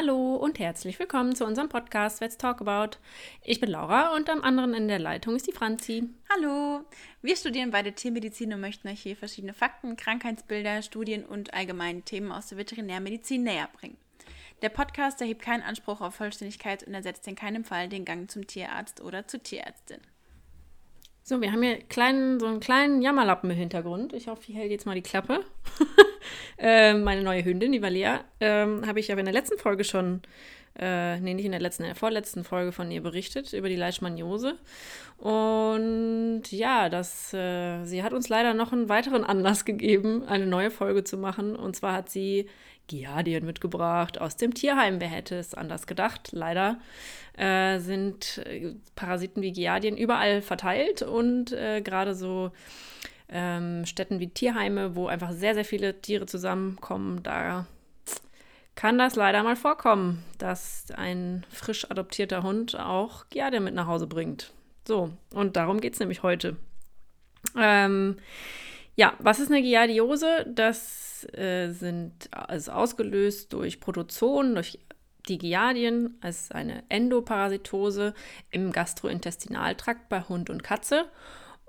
Hallo und herzlich willkommen zu unserem Podcast Let's Talk About. Ich bin Laura und am anderen Ende der Leitung ist die Franzi. Hallo, wir studieren beide Tiermedizin und möchten euch hier verschiedene Fakten, Krankheitsbilder, Studien und allgemeine Themen aus der Veterinärmedizin näher bringen. Der Podcast erhebt keinen Anspruch auf Vollständigkeit und ersetzt in keinem Fall den Gang zum Tierarzt oder zur Tierärztin. So, wir haben hier kleinen, so einen kleinen Jammerlappen im Hintergrund. Ich hoffe, ich hält jetzt mal die Klappe. äh, meine neue Hündin, die Valia, ähm, habe ich aber in der letzten Folge schon, äh, nee, nicht in der letzten, in der vorletzten Folge von ihr berichtet, über die Leishmaniose. Und ja, das, äh, sie hat uns leider noch einen weiteren Anlass gegeben, eine neue Folge zu machen. Und zwar hat sie Giardien mitgebracht aus dem Tierheim. Wer hätte es anders gedacht? Leider äh, sind äh, Parasiten wie Giardien überall verteilt und äh, gerade so ähm, Städten wie Tierheime, wo einfach sehr, sehr viele Tiere zusammenkommen, da kann das leider mal vorkommen, dass ein frisch adoptierter Hund auch Giardien mit nach Hause bringt. So, und darum geht es nämlich heute. Ähm, ja, was ist eine Giardiose? Das äh, sind also ausgelöst durch Protozoen, durch die Giardien als eine Endoparasitose im Gastrointestinaltrakt bei Hund und Katze.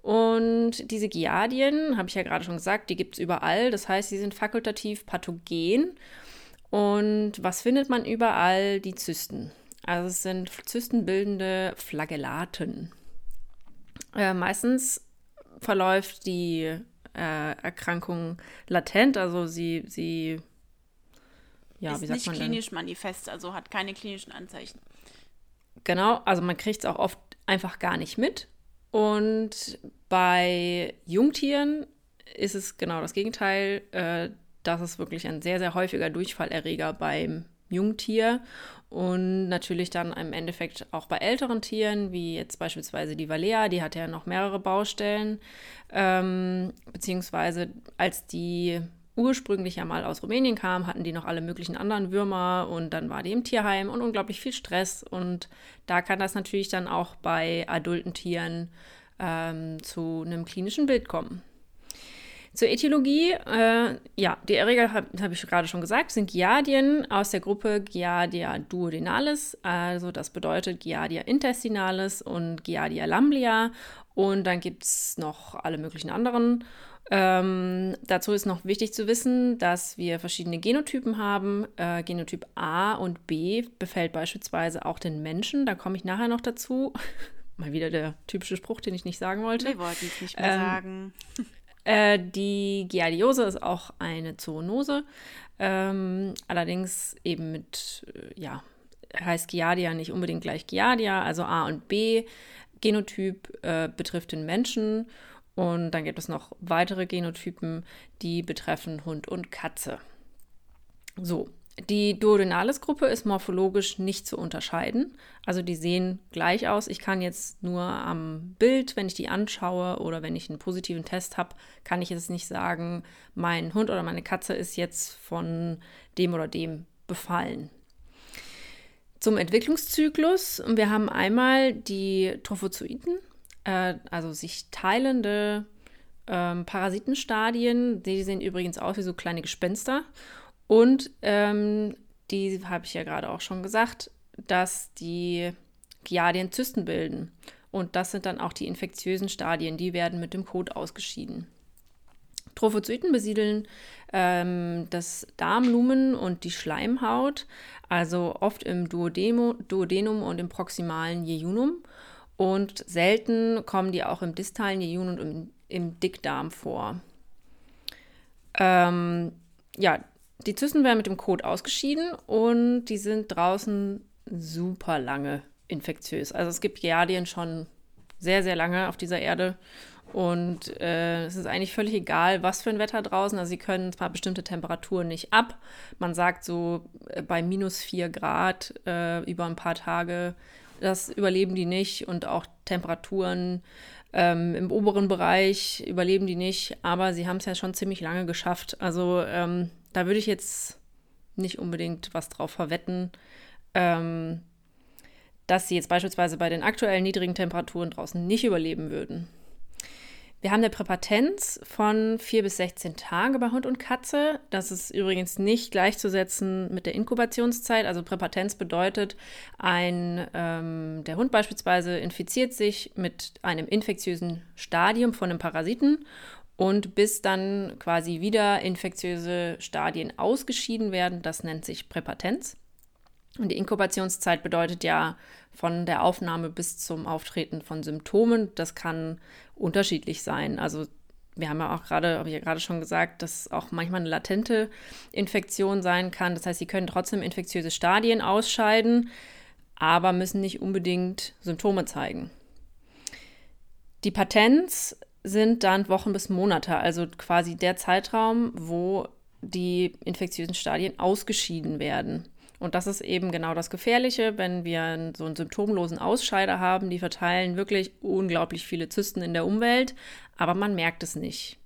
Und diese Giardien, habe ich ja gerade schon gesagt, die gibt es überall. Das heißt, sie sind fakultativ pathogen. Und was findet man überall? Die Zysten. Also es sind zystenbildende Flagellaten. Äh, meistens verläuft die äh, Erkrankung latent, also sie, sie ja, ist wie sagt nicht man klinisch denn? manifest, also hat keine klinischen Anzeichen. Genau, also man kriegt es auch oft einfach gar nicht mit. Und bei Jungtieren ist es genau das Gegenteil. Äh, das ist wirklich ein sehr, sehr häufiger Durchfallerreger beim Jungtier und natürlich dann im Endeffekt auch bei älteren Tieren, wie jetzt beispielsweise die Valea, die hat ja noch mehrere Baustellen, ähm, beziehungsweise als die ursprünglich ja mal aus Rumänien kam, hatten die noch alle möglichen anderen Würmer und dann war die im Tierheim und unglaublich viel Stress. Und da kann das natürlich dann auch bei adulten Tieren ähm, zu einem klinischen Bild kommen. Zur Etiologie, äh, ja, die Erreger, habe hab ich gerade schon gesagt, sind Giardien aus der Gruppe Giardia duodenalis, also das bedeutet Giardia intestinalis und Giardia lamblia. Und dann gibt es noch alle möglichen anderen ähm, dazu ist noch wichtig zu wissen, dass wir verschiedene Genotypen haben. Äh, Genotyp A und B befällt beispielsweise auch den Menschen. Da komme ich nachher noch dazu. Mal wieder der typische Spruch, den ich nicht sagen wollte. Wir wollten es nicht mehr ähm, sagen. Äh, die Giardiose ist auch eine Zoonose. Ähm, allerdings eben mit, äh, ja, heißt Giardia nicht unbedingt gleich Giardia, also A und B. Genotyp äh, betrifft den Menschen und dann gibt es noch weitere Genotypen, die betreffen Hund und Katze. So, die Duodenalis-Gruppe ist morphologisch nicht zu unterscheiden. Also die sehen gleich aus. Ich kann jetzt nur am Bild, wenn ich die anschaue oder wenn ich einen positiven Test habe, kann ich jetzt nicht sagen, mein Hund oder meine Katze ist jetzt von dem oder dem befallen. Zum Entwicklungszyklus. Wir haben einmal die Trophozoiten äh, also sich teilende ähm, Parasitenstadien. Die sehen übrigens aus wie so kleine Gespenster. Und ähm, die habe ich ja gerade auch schon gesagt, dass die Giardien Zysten bilden. Und das sind dann auch die infektiösen Stadien, die werden mit dem Kot ausgeschieden. Trophozoiten besiedeln ähm, das Darmlumen und die Schleimhaut, also oft im Duodemo, Duodenum und im proximalen Jejunum. Und selten kommen die auch im distalen Jejun und im, im Dickdarm vor. Ähm, ja, die Zysten werden mit dem Kot ausgeschieden und die sind draußen super lange infektiös. Also es gibt Giardien schon sehr, sehr lange auf dieser Erde. Und äh, es ist eigentlich völlig egal, was für ein Wetter draußen. Also sie können zwar bestimmte Temperaturen nicht ab. Man sagt so äh, bei minus 4 Grad äh, über ein paar Tage das überleben die nicht und auch Temperaturen ähm, im oberen Bereich überleben die nicht, aber sie haben es ja schon ziemlich lange geschafft. Also ähm, da würde ich jetzt nicht unbedingt was drauf verwetten, ähm, dass sie jetzt beispielsweise bei den aktuellen niedrigen Temperaturen draußen nicht überleben würden. Wir haben eine Präpatenz von 4 bis 16 Tage bei Hund und Katze. Das ist übrigens nicht gleichzusetzen mit der Inkubationszeit. Also Präpatenz bedeutet, ein, ähm, der Hund beispielsweise infiziert sich mit einem infektiösen Stadium von einem Parasiten und bis dann quasi wieder infektiöse Stadien ausgeschieden werden, das nennt sich Präpatenz. Und die Inkubationszeit bedeutet ja von der Aufnahme bis zum Auftreten von Symptomen. Das kann unterschiedlich sein. Also wir haben ja auch gerade, habe ich ja gerade schon gesagt, dass auch manchmal eine latente Infektion sein kann. Das heißt, sie können trotzdem infektiöse Stadien ausscheiden, aber müssen nicht unbedingt Symptome zeigen. Die Patenz sind dann Wochen bis Monate, also quasi der Zeitraum, wo die infektiösen Stadien ausgeschieden werden. Und das ist eben genau das Gefährliche, wenn wir so einen symptomlosen Ausscheider haben. Die verteilen wirklich unglaublich viele Zysten in der Umwelt, aber man merkt es nicht.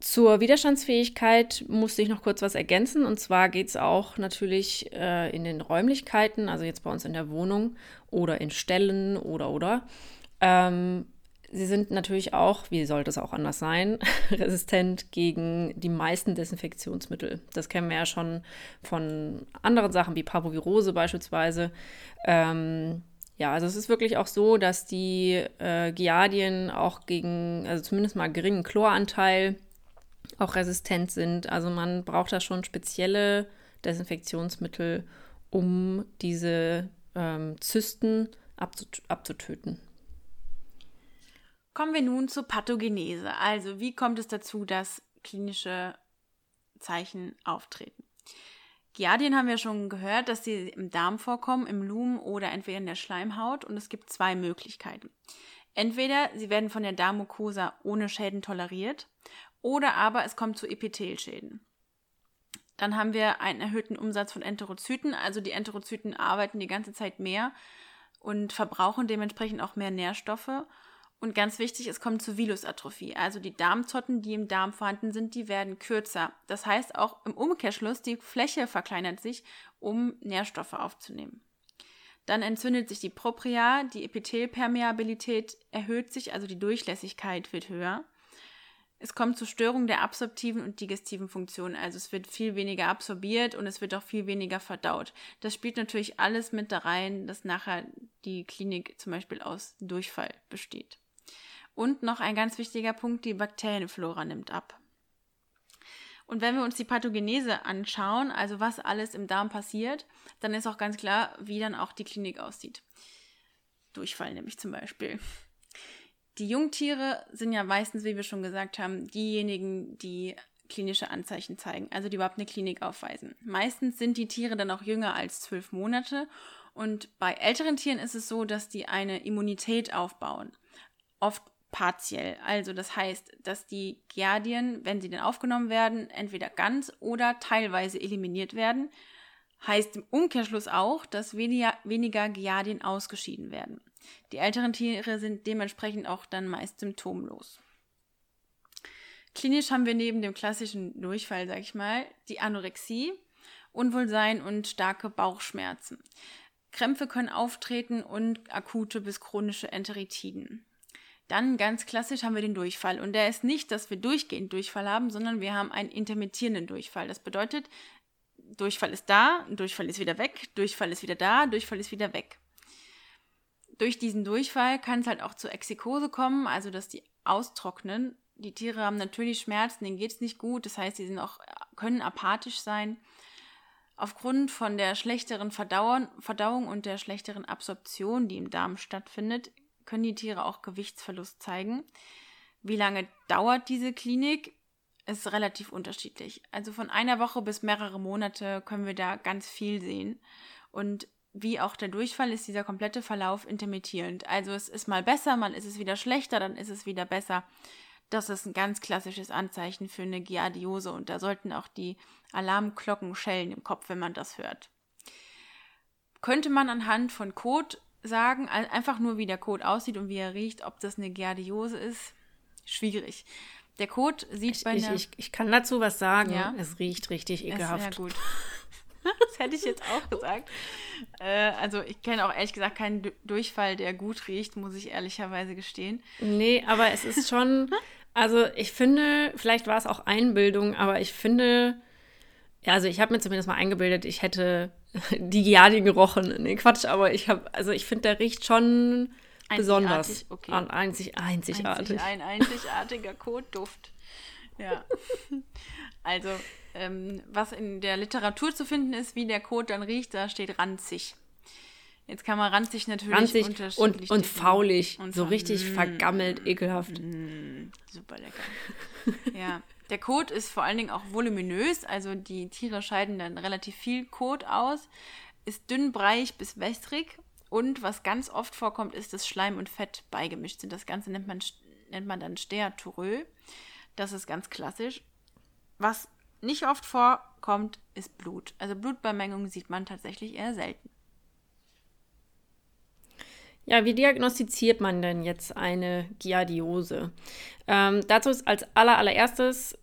Zur Widerstandsfähigkeit musste ich noch kurz was ergänzen. Und zwar geht es auch natürlich äh, in den Räumlichkeiten, also jetzt bei uns in der Wohnung oder in Ställen oder oder. Ähm, Sie sind natürlich auch, wie sollte es auch anders sein, resistent gegen die meisten Desinfektionsmittel. Das kennen wir ja schon von anderen Sachen wie Parvovirose beispielsweise. Ähm, ja, also es ist wirklich auch so, dass die äh, Giardien auch gegen, also zumindest mal geringen Chloranteil auch resistent sind. Also man braucht da schon spezielle Desinfektionsmittel, um diese ähm, Zysten abzut abzutöten. Kommen wir nun zur Pathogenese. Also, wie kommt es dazu, dass klinische Zeichen auftreten? Giardien haben wir schon gehört, dass sie im Darm vorkommen, im Lumen oder entweder in der Schleimhaut. Und es gibt zwei Möglichkeiten. Entweder sie werden von der Darmmucosa ohne Schäden toleriert oder aber es kommt zu Epithelschäden. Dann haben wir einen erhöhten Umsatz von Enterozyten, also die Enterozyten arbeiten die ganze Zeit mehr und verbrauchen dementsprechend auch mehr Nährstoffe und ganz wichtig, es kommt zu Vilusatrophie. Also die Darmzotten, die im Darm vorhanden sind, die werden kürzer. Das heißt auch im Umkehrschluss, die Fläche verkleinert sich, um Nährstoffe aufzunehmen. Dann entzündet sich die Propria, die Epithelpermeabilität erhöht sich, also die Durchlässigkeit wird höher. Es kommt zu Störungen der absorptiven und digestiven Funktionen, also es wird viel weniger absorbiert und es wird auch viel weniger verdaut. Das spielt natürlich alles mit da rein, dass nachher die Klinik zum Beispiel aus Durchfall besteht. Und noch ein ganz wichtiger Punkt, die Bakterienflora nimmt ab. Und wenn wir uns die Pathogenese anschauen, also was alles im Darm passiert, dann ist auch ganz klar, wie dann auch die Klinik aussieht. Durchfall nämlich zum Beispiel. Die Jungtiere sind ja meistens, wie wir schon gesagt haben, diejenigen, die klinische Anzeichen zeigen, also die überhaupt eine Klinik aufweisen. Meistens sind die Tiere dann auch jünger als zwölf Monate und bei älteren Tieren ist es so, dass die eine Immunität aufbauen. Oft partiell. Also das heißt, dass die Giardien, wenn sie denn aufgenommen werden, entweder ganz oder teilweise eliminiert werden. Heißt im Umkehrschluss auch, dass weniger, weniger Giardien ausgeschieden werden. Die älteren Tiere sind dementsprechend auch dann meist symptomlos. Klinisch haben wir neben dem klassischen Durchfall, sag ich mal, die Anorexie, Unwohlsein und starke Bauchschmerzen. Krämpfe können auftreten und akute bis chronische Enteritiden. Dann ganz klassisch haben wir den Durchfall. Und der ist nicht, dass wir durchgehend Durchfall haben, sondern wir haben einen intermittierenden Durchfall. Das bedeutet, Durchfall ist da, Durchfall ist wieder weg, Durchfall ist wieder da, Durchfall ist wieder weg. Durch diesen Durchfall kann es halt auch zur Exikose kommen, also dass die austrocknen. Die Tiere haben natürlich Schmerzen, denen geht es nicht gut, das heißt, sie sind auch, können apathisch sein. Aufgrund von der schlechteren Verdauung, Verdauung und der schlechteren Absorption, die im Darm stattfindet, können die Tiere auch Gewichtsverlust zeigen. Wie lange dauert diese Klinik? Ist relativ unterschiedlich. Also von einer Woche bis mehrere Monate können wir da ganz viel sehen. Und wie auch der Durchfall ist dieser komplette Verlauf intermittierend. Also es ist mal besser, mal ist es wieder schlechter, dann ist es wieder besser. Das ist ein ganz klassisches Anzeichen für eine Giardiose und da sollten auch die Alarmglocken schellen im Kopf, wenn man das hört. Könnte man anhand von Code sagen, einfach nur wie der Kot aussieht und wie er riecht, ob das eine Giardiose ist, schwierig. Der Kot sieht ich, bei ich, einer... Ich, ich, kann dazu was sagen. Ja? Es riecht richtig ekelhaft. Ja, gut. das hätte ich jetzt auch gesagt. Äh, also ich kenne auch ehrlich gesagt keinen Durchfall, der gut riecht, muss ich ehrlicherweise gestehen. Nee, aber es ist schon, also ich finde, vielleicht war es auch Einbildung, aber ich finde, ja, also ich habe mir zumindest mal eingebildet, ich hätte die Giardien gerochen. Nee, Quatsch, aber ich habe, also ich finde, der riecht schon besonders. Okay. Einzig, einzigartig. Einzig, ein einzigartiger Kotduft. Ja. Also, ähm, was in der Literatur zu finden ist, wie der Kot dann riecht, da steht ranzig. Jetzt kann man ranzig natürlich ranzig unterschiedlich und, und faulig, und so richtig mm, vergammelt, ekelhaft. Mm, super lecker. ja, der Kot ist vor allen Dingen auch voluminös, also die Tiere scheiden dann relativ viel Kot aus, ist dünnbreich bis wässrig und was ganz oft vorkommt, ist, dass Schleim und Fett beigemischt sind. Das Ganze nennt man, nennt man dann Steatorö. Das ist ganz klassisch. Was nicht oft vorkommt, ist Blut. Also Blutbeimengung sieht man tatsächlich eher selten. Ja, wie diagnostiziert man denn jetzt eine Giardiose? Ähm, dazu ist als allererstes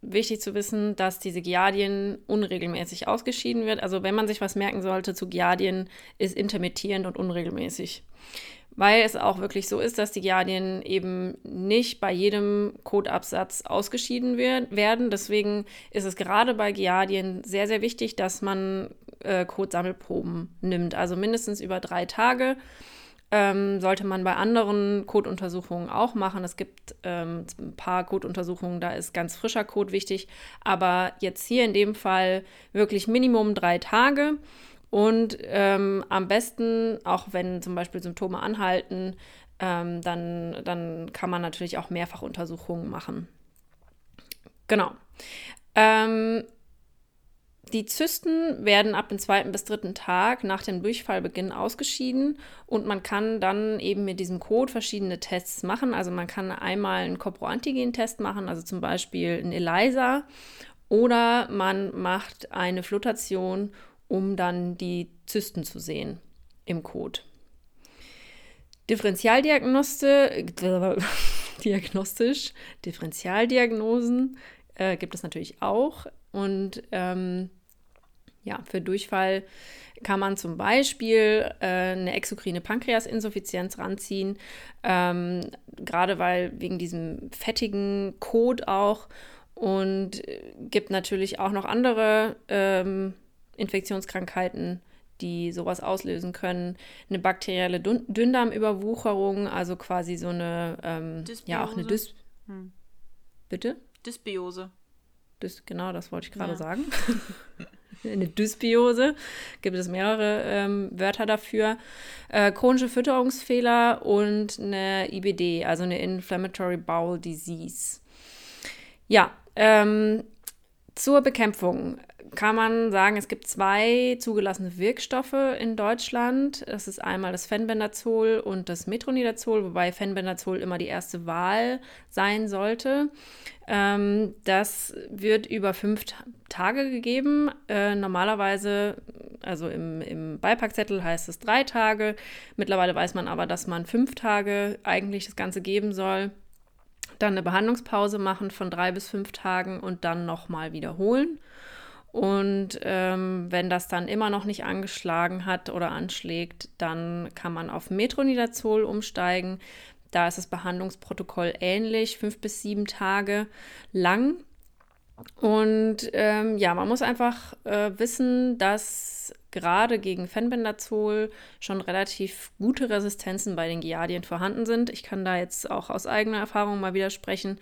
wichtig zu wissen, dass diese Giardien unregelmäßig ausgeschieden wird. Also wenn man sich was merken sollte zu Giardien, ist intermittierend und unregelmäßig weil es auch wirklich so ist, dass die Giardien eben nicht bei jedem Kotabsatz ausgeschieden werden. Deswegen ist es gerade bei Giardien sehr, sehr wichtig, dass man äh, Kotsammelproben nimmt. Also mindestens über drei Tage. Ähm, sollte man bei anderen Kotuntersuchungen auch machen. Es gibt ähm, ein paar Kotuntersuchungen, da ist ganz frischer Kot wichtig. Aber jetzt hier in dem Fall wirklich Minimum drei Tage. Und ähm, am besten, auch wenn zum Beispiel Symptome anhalten, ähm, dann, dann kann man natürlich auch Mehrfachuntersuchungen machen. Genau. Ähm, die Zysten werden ab dem zweiten bis dritten Tag nach dem Durchfallbeginn ausgeschieden und man kann dann eben mit diesem Code verschiedene Tests machen. Also man kann einmal einen Coproantigen-Test machen, also zum Beispiel einen ELISA, oder man macht eine Flutation um dann die Zysten zu sehen im Kot. Differentialdiagnoste, diagnostisch, Differentialdiagnosen äh, gibt es natürlich auch. Und ähm, ja, für Durchfall kann man zum Beispiel äh, eine exokrine Pankreasinsuffizienz ranziehen, ähm, gerade weil wegen diesem fettigen Kot auch und äh, gibt natürlich auch noch andere ähm, Infektionskrankheiten, die sowas auslösen können. Eine bakterielle Dünndarmüberwucherung, also quasi so eine, ähm, ja, auch eine Dys... Hm. Bitte? Dysbiose. Dys genau, das wollte ich gerade ja. sagen. eine Dysbiose, gibt es mehrere ähm, Wörter dafür. Äh, chronische Fütterungsfehler und eine IBD, also eine Inflammatory Bowel Disease. Ja, ähm, zur Bekämpfung kann man sagen, es gibt zwei zugelassene Wirkstoffe in Deutschland. Das ist einmal das Fenbendazol und das Metronidazol, wobei Fenbendazol immer die erste Wahl sein sollte. Ähm, das wird über fünf Tage gegeben. Äh, normalerweise, also im, im Beipackzettel heißt es drei Tage. Mittlerweile weiß man aber, dass man fünf Tage eigentlich das Ganze geben soll. Dann eine Behandlungspause machen von drei bis fünf Tagen und dann nochmal wiederholen. Und ähm, wenn das dann immer noch nicht angeschlagen hat oder anschlägt, dann kann man auf Metronidazol umsteigen. Da ist das Behandlungsprotokoll ähnlich, fünf bis sieben Tage lang. Und ähm, ja, man muss einfach äh, wissen, dass gerade gegen Fenbendazol schon relativ gute Resistenzen bei den Giardien vorhanden sind. Ich kann da jetzt auch aus eigener Erfahrung mal widersprechen.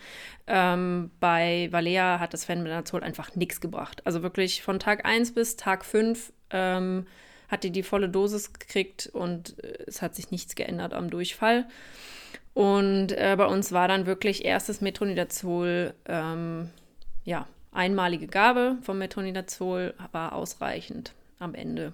Ähm, bei Valea hat das Fenbendazol einfach nichts gebracht. Also wirklich von Tag 1 bis Tag 5 ähm, hat die die volle Dosis gekriegt und äh, es hat sich nichts geändert am Durchfall. Und äh, bei uns war dann wirklich erstes Metronidazol, ähm, ja, einmalige Gabe vom Metronidazol war ausreichend am Ende.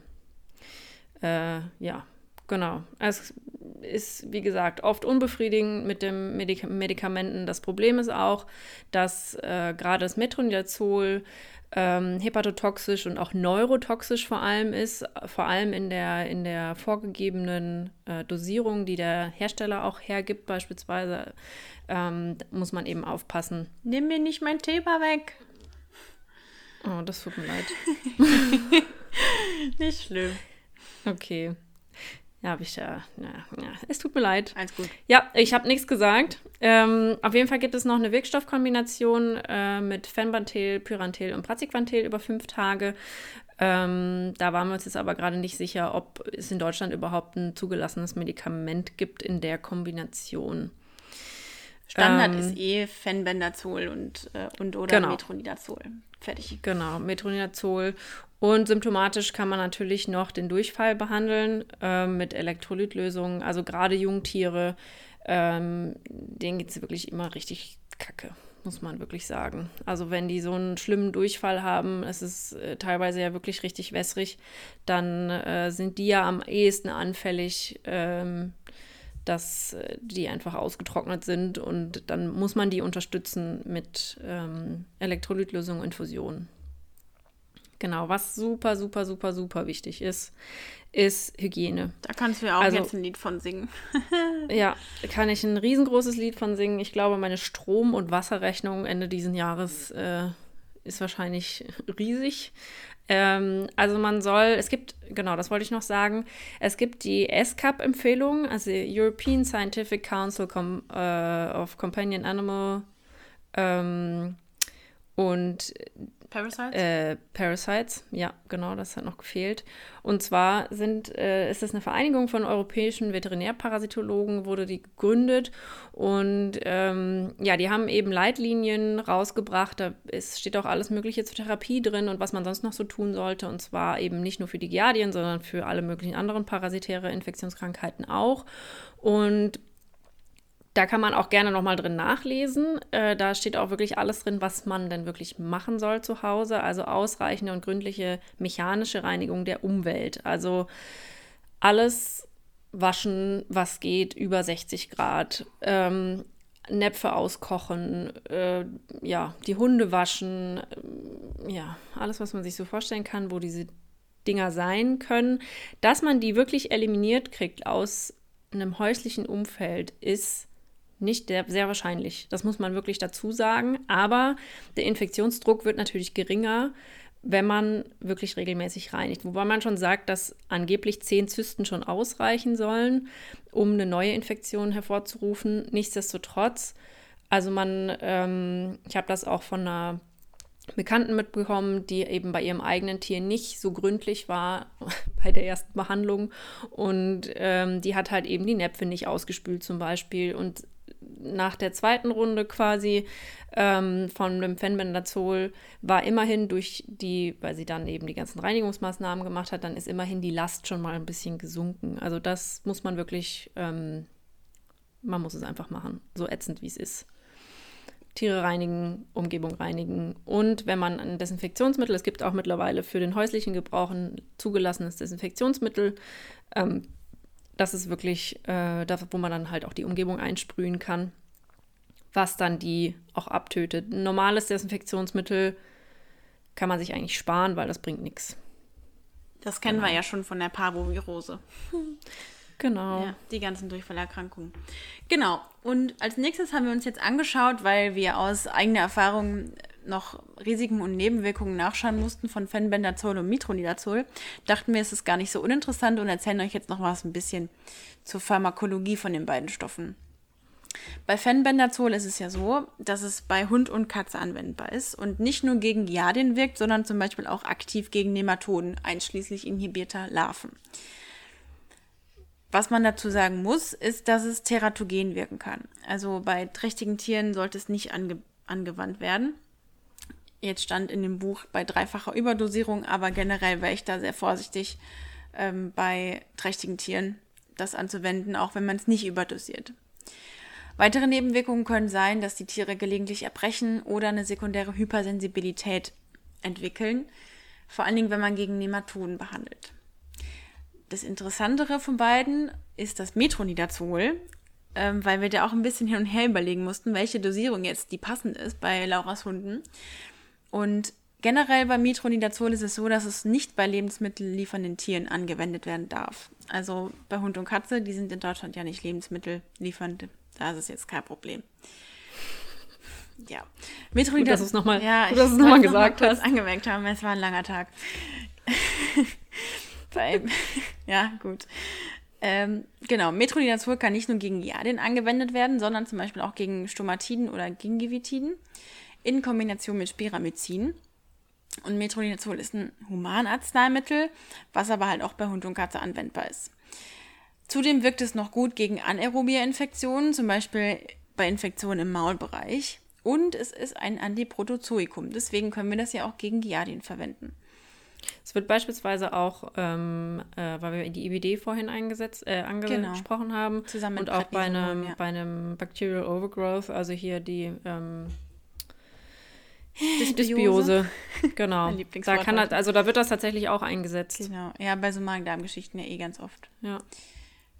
Äh, ja, genau. Es ist, wie gesagt, oft unbefriedigend mit den Medik Medikamenten. Das Problem ist auch, dass äh, gerade das Metronidazol ähm, hepatotoxisch und auch neurotoxisch vor allem ist, vor allem in der, in der vorgegebenen äh, Dosierung, die der Hersteller auch hergibt, beispielsweise, ähm, muss man eben aufpassen. Nimm mir nicht mein Thema weg. Oh, das tut mir leid. Nicht schlimm. Okay. Ja, habe ich ja, ja, ja. Es tut mir leid. Alles gut. Ja, ich habe nichts gesagt. Ähm, auf jeden Fall gibt es noch eine Wirkstoffkombination äh, mit Fenbantel, Pyrantel und Praziquantel über fünf Tage. Ähm, da waren wir uns jetzt aber gerade nicht sicher, ob es in Deutschland überhaupt ein zugelassenes Medikament gibt in der Kombination. Standard ähm, ist eh Fenbendazol und, äh, und oder genau. Metronidazol. Fertig. Genau, Metronidazol. Und symptomatisch kann man natürlich noch den Durchfall behandeln äh, mit Elektrolytlösungen. Also gerade Jungtiere, ähm, denen geht es wirklich immer richtig kacke, muss man wirklich sagen. Also wenn die so einen schlimmen Durchfall haben, es ist äh, teilweise ja wirklich richtig wässrig, dann äh, sind die ja am ehesten anfällig. Ähm, dass äh, die einfach ausgetrocknet sind und dann muss man die unterstützen mit ähm, Elektrolytlösung und Infusion. Genau, was super, super, super, super wichtig ist, ist Hygiene. Da kannst du ja auch also, jetzt ein Lied von singen. ja, kann ich ein riesengroßes Lied von singen. Ich glaube, meine Strom- und Wasserrechnung Ende dieses Jahres äh, ist wahrscheinlich riesig. Ähm, also man soll, es gibt, genau, das wollte ich noch sagen, es gibt die SCAP-Empfehlung, also European Scientific Council Com uh, of Companion Animal ähm, und Parasites? Äh, Parasites, ja, genau, das hat noch gefehlt. Und zwar sind, äh, ist es eine Vereinigung von europäischen Veterinärparasitologen, wurde die gegründet. Und ähm, ja, die haben eben Leitlinien rausgebracht. Da ist, steht auch alles Mögliche zur Therapie drin und was man sonst noch so tun sollte. Und zwar eben nicht nur für die Giardien, sondern für alle möglichen anderen parasitäre Infektionskrankheiten auch. Und da kann man auch gerne nochmal drin nachlesen. Äh, da steht auch wirklich alles drin, was man denn wirklich machen soll zu Hause. Also ausreichende und gründliche mechanische Reinigung der Umwelt. Also alles waschen, was geht, über 60 Grad. Ähm, Näpfe auskochen, äh, ja, die Hunde waschen, äh, ja, alles, was man sich so vorstellen kann, wo diese Dinger sein können. Dass man die wirklich eliminiert kriegt aus einem häuslichen Umfeld, ist nicht sehr wahrscheinlich. Das muss man wirklich dazu sagen. Aber der Infektionsdruck wird natürlich geringer, wenn man wirklich regelmäßig reinigt. Wobei man schon sagt, dass angeblich zehn Zysten schon ausreichen sollen, um eine neue Infektion hervorzurufen. Nichtsdestotrotz, also man, ähm, ich habe das auch von einer Bekannten mitbekommen, die eben bei ihrem eigenen Tier nicht so gründlich war bei der ersten Behandlung. Und ähm, die hat halt eben die Näpfe nicht ausgespült zum Beispiel. Und nach der zweiten Runde quasi ähm, von dem Fenbendazol war immerhin durch die, weil sie dann eben die ganzen Reinigungsmaßnahmen gemacht hat, dann ist immerhin die Last schon mal ein bisschen gesunken. Also das muss man wirklich, ähm, man muss es einfach machen, so ätzend wie es ist. Tiere reinigen, Umgebung reinigen und wenn man ein Desinfektionsmittel, es gibt auch mittlerweile für den häuslichen Gebrauch ein zugelassenes Desinfektionsmittel, ähm, das ist wirklich äh, das, wo man dann halt auch die Umgebung einsprühen kann, was dann die auch abtötet. Ein normales Desinfektionsmittel kann man sich eigentlich sparen, weil das bringt nichts. Das kennen genau. wir ja schon von der Parvovirose. Genau. Ja, die ganzen Durchfallerkrankungen. Genau. Und als nächstes haben wir uns jetzt angeschaut, weil wir aus eigener Erfahrung noch Risiken und Nebenwirkungen nachschauen mussten von Fenbendazol und Mitronidazol, dachten wir, es ist gar nicht so uninteressant und erzählen euch jetzt noch was ein bisschen zur Pharmakologie von den beiden Stoffen. Bei Fenbendazol ist es ja so, dass es bei Hund und Katze anwendbar ist und nicht nur gegen Giardien wirkt, sondern zum Beispiel auch aktiv gegen Nematoden, einschließlich inhibierter Larven. Was man dazu sagen muss, ist, dass es teratogen wirken kann. Also bei trächtigen Tieren sollte es nicht ange angewandt werden. Jetzt stand in dem Buch bei dreifacher Überdosierung, aber generell wäre ich da sehr vorsichtig ähm, bei trächtigen Tieren das anzuwenden, auch wenn man es nicht überdosiert. Weitere Nebenwirkungen können sein, dass die Tiere gelegentlich erbrechen oder eine sekundäre Hypersensibilität entwickeln, vor allen Dingen, wenn man gegen Nematoden behandelt. Das Interessantere von beiden ist das Metronidazol, ähm, weil wir da auch ein bisschen hin und her überlegen mussten, welche Dosierung jetzt die passend ist bei Lauras Hunden. Und generell bei Metronidazol ist es so, dass es nicht bei lebensmittelliefernden Tieren angewendet werden darf. Also bei Hund und Katze, die sind in Deutschland ja nicht lebensmittelliefernd. Da ist es jetzt kein Problem. ja. Metronidazol. Gut, dass du es nochmal ja, noch gesagt noch hast. angemerkt haben, es war ein langer Tag. Bei, ja, gut. Ähm, genau, Metronidazol kann nicht nur gegen Giardien angewendet werden, sondern zum Beispiel auch gegen Stomatiden oder Gingivitiden in Kombination mit Spiramycin. Und Metronidazol ist ein Humanarzneimittel, was aber halt auch bei Hund und Katze anwendbar ist. Zudem wirkt es noch gut gegen anaerobie Infektionen, zum Beispiel bei Infektionen im Maulbereich. Und es ist ein Antiprotozoikum. Deswegen können wir das ja auch gegen Giardien verwenden. Es wird beispielsweise auch, ähm, äh, weil wir die IBD vorhin eingesetzt, äh, angesprochen genau. haben, Zusammen und auch bei einem, ja. bei einem Bacterial Overgrowth, also hier die ähm, Dysbiose. genau. da kann das, also da wird das tatsächlich auch eingesetzt. Genau. Ja, bei so Magen-Darm-Geschichten ja eh ganz oft. Ja.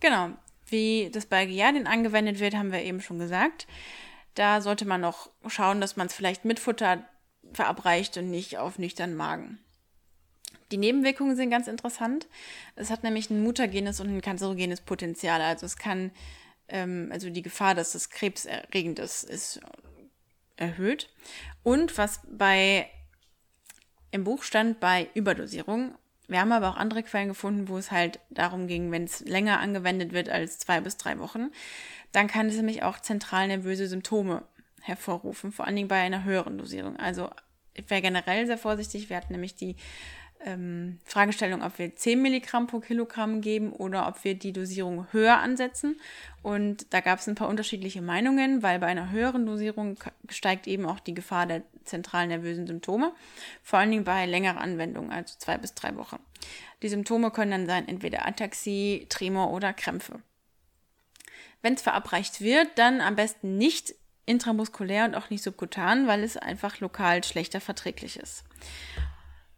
Genau. Wie das bei Giardien angewendet wird, haben wir eben schon gesagt. Da sollte man noch schauen, dass man es vielleicht mit Futter verabreicht und nicht auf nüchternen Magen. Die Nebenwirkungen sind ganz interessant. Es hat nämlich ein mutagenes und ein kanzerogenes Potenzial. Also es kann, ähm, also die Gefahr, dass es krebserregend ist, ist erhöht. Und was bei im Buch stand bei Überdosierung. Wir haben aber auch andere Quellen gefunden, wo es halt darum ging, wenn es länger angewendet wird als zwei bis drei Wochen, dann kann es nämlich auch zentral nervöse Symptome hervorrufen, vor allen Dingen bei einer höheren Dosierung. Also ich wäre generell sehr vorsichtig. Wir hatten nämlich die ähm, Fragestellung, ob wir 10 Milligramm pro Kilogramm geben oder ob wir die Dosierung höher ansetzen. Und da gab es ein paar unterschiedliche Meinungen, weil bei einer höheren Dosierung steigt eben auch die Gefahr der zentralen nervösen Symptome, vor allen Dingen bei längerer Anwendung, also zwei bis drei Wochen. Die Symptome können dann sein entweder Ataxie, Tremor oder Krämpfe. Wenn es verabreicht wird, dann am besten nicht intramuskulär und auch nicht subkutan, weil es einfach lokal schlechter verträglich ist.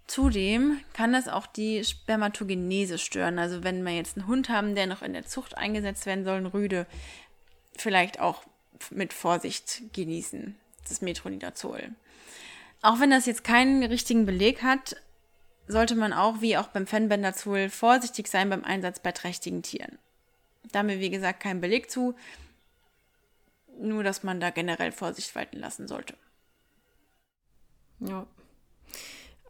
Zudem kann das auch die Spermatogenese stören. Also wenn wir jetzt einen Hund haben, der noch in der Zucht eingesetzt werden soll, Rüde, vielleicht auch mit Vorsicht genießen, das Metronidazol. Auch wenn das jetzt keinen richtigen Beleg hat, sollte man auch, wie auch beim Fenbendazol, vorsichtig sein beim Einsatz bei trächtigen Tieren. Da haben wir, wie gesagt, keinen Beleg zu, nur dass man da generell Vorsicht walten lassen sollte. Ja.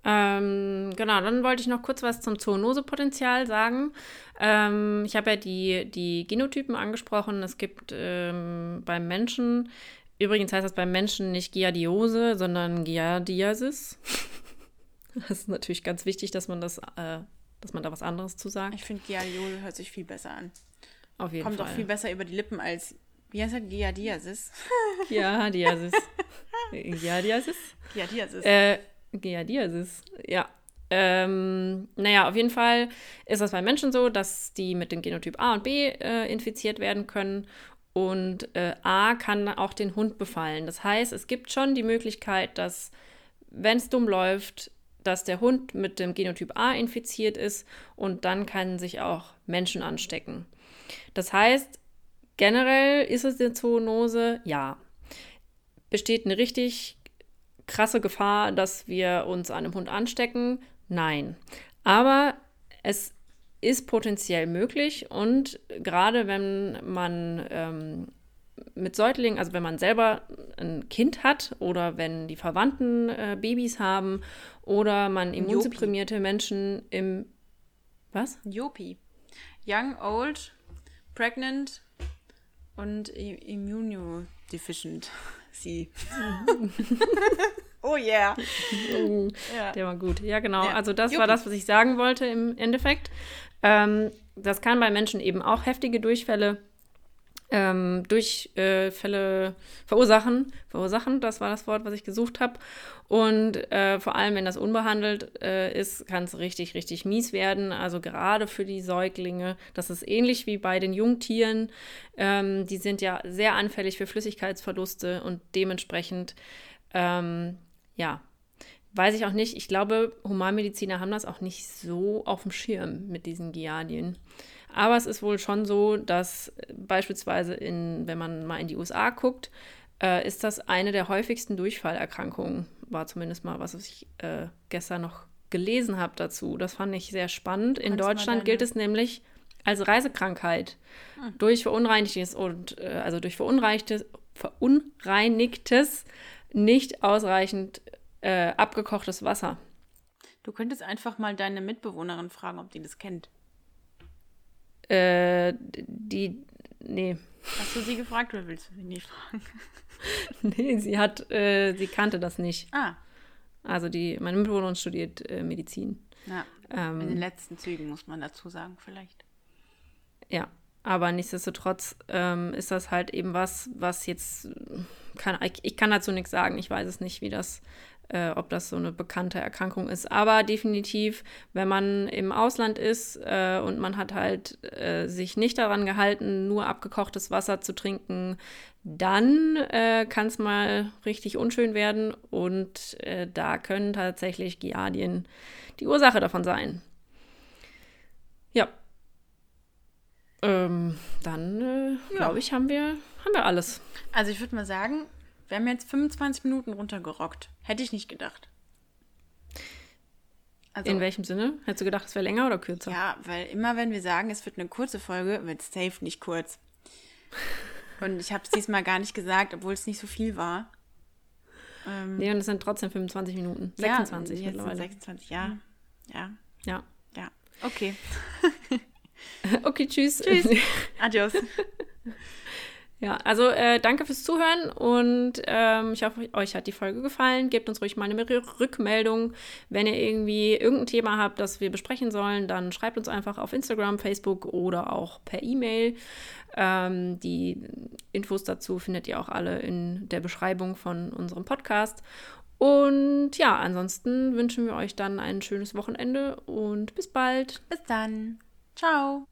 Ähm, genau, dann wollte ich noch kurz was zum Zoonosepotenzial sagen. Ähm, ich habe ja die, die Genotypen angesprochen. Es gibt ähm, beim Menschen, übrigens heißt das beim Menschen nicht Giardiose, sondern Giardiasis. das ist natürlich ganz wichtig, dass man das, äh, dass man da was anderes zu sagt. Ich finde Giardiose hört sich viel besser an. Auf jeden Kommt Fall. Kommt doch viel besser über die Lippen als, wie heißt das, Giardiasis? Giardiasis. Giardiasis? Giardiasis. Äh, Giardiasis, ja. Ähm, naja, auf jeden Fall ist das bei Menschen so, dass die mit dem Genotyp A und B äh, infiziert werden können. Und äh, A kann auch den Hund befallen. Das heißt, es gibt schon die Möglichkeit, dass, wenn es dumm läuft, dass der Hund mit dem Genotyp A infiziert ist und dann kann sich auch Menschen anstecken. Das heißt, generell ist es eine Zoonose, ja. Besteht eine richtig krasse Gefahr, dass wir uns an einem Hund anstecken? Nein. Aber es ist potenziell möglich und gerade wenn man ähm, mit Säuglingen, also wenn man selber ein Kind hat oder wenn die Verwandten äh, Babys haben oder man immunsupprimierte Menschen im was? Jopi. Young, old, pregnant und immunodeficient sie. oh yeah. Oh, ja. Der war gut. Ja, genau. Ja. Also das Juppie. war das, was ich sagen wollte im Endeffekt. Ähm, das kann bei Menschen eben auch heftige Durchfälle ähm, Durchfälle äh, verursachen. Verursachen, das war das Wort, was ich gesucht habe. Und äh, vor allem, wenn das unbehandelt äh, ist, kann es richtig, richtig mies werden. Also gerade für die Säuglinge. Das ist ähnlich wie bei den Jungtieren. Ähm, die sind ja sehr anfällig für Flüssigkeitsverluste und dementsprechend, ähm, ja, weiß ich auch nicht. Ich glaube, Humanmediziner haben das auch nicht so auf dem Schirm mit diesen Giardien. Aber es ist wohl schon so, dass beispielsweise, in, wenn man mal in die USA guckt, äh, ist das eine der häufigsten Durchfallerkrankungen. War zumindest mal, was ich äh, gestern noch gelesen habe dazu. Das fand ich sehr spannend. In Kannst Deutschland gilt es nämlich als Reisekrankheit hm. durch verunreinigtes und äh, also durch verunreinigtes verunreinigtes, nicht ausreichend äh, abgekochtes Wasser. Du könntest einfach mal deine Mitbewohnerin fragen, ob die das kennt. Äh, die, nee. Hast du sie gefragt oder willst du sie nicht fragen? nee, sie hat, äh, sie kannte das nicht. Ah. Also die, meine Mitbewohnerin studiert äh, Medizin. Ja. Ähm, In den letzten Zügen muss man dazu sagen, vielleicht. Ja, aber nichtsdestotrotz ähm, ist das halt eben was, was jetzt kann, ich, ich kann dazu nichts sagen. Ich weiß es nicht, wie das, äh, ob das so eine bekannte Erkrankung ist. Aber definitiv, wenn man im Ausland ist äh, und man hat halt äh, sich nicht daran gehalten, nur abgekochtes Wasser zu trinken, dann äh, kann es mal richtig unschön werden und äh, da können tatsächlich Giardien die Ursache davon sein. Ja. Ähm, dann äh, glaube ich, haben wir, haben wir alles. Also ich würde mal sagen, wir haben jetzt 25 Minuten runtergerockt. Hätte ich nicht gedacht. Also, In welchem Sinne? Hättest du gedacht, es wäre länger oder kürzer? Ja, weil immer wenn wir sagen, es wird eine kurze Folge, wird es safe nicht kurz. Und ich habe es diesmal gar nicht gesagt, obwohl es nicht so viel war. Ähm, nee, und es sind trotzdem 25 Minuten. 26 ja, mittlerweile. 26, ja. Ja. Ja. Ja. Okay. okay, tschüss. Tschüss. Adios. Ja, also äh, danke fürs Zuhören und ähm, ich hoffe, euch hat die Folge gefallen. Gebt uns ruhig mal eine Rückmeldung. Wenn ihr irgendwie irgendein Thema habt, das wir besprechen sollen, dann schreibt uns einfach auf Instagram, Facebook oder auch per E-Mail. Ähm, die Infos dazu findet ihr auch alle in der Beschreibung von unserem Podcast. Und ja, ansonsten wünschen wir euch dann ein schönes Wochenende und bis bald. Bis dann. Ciao.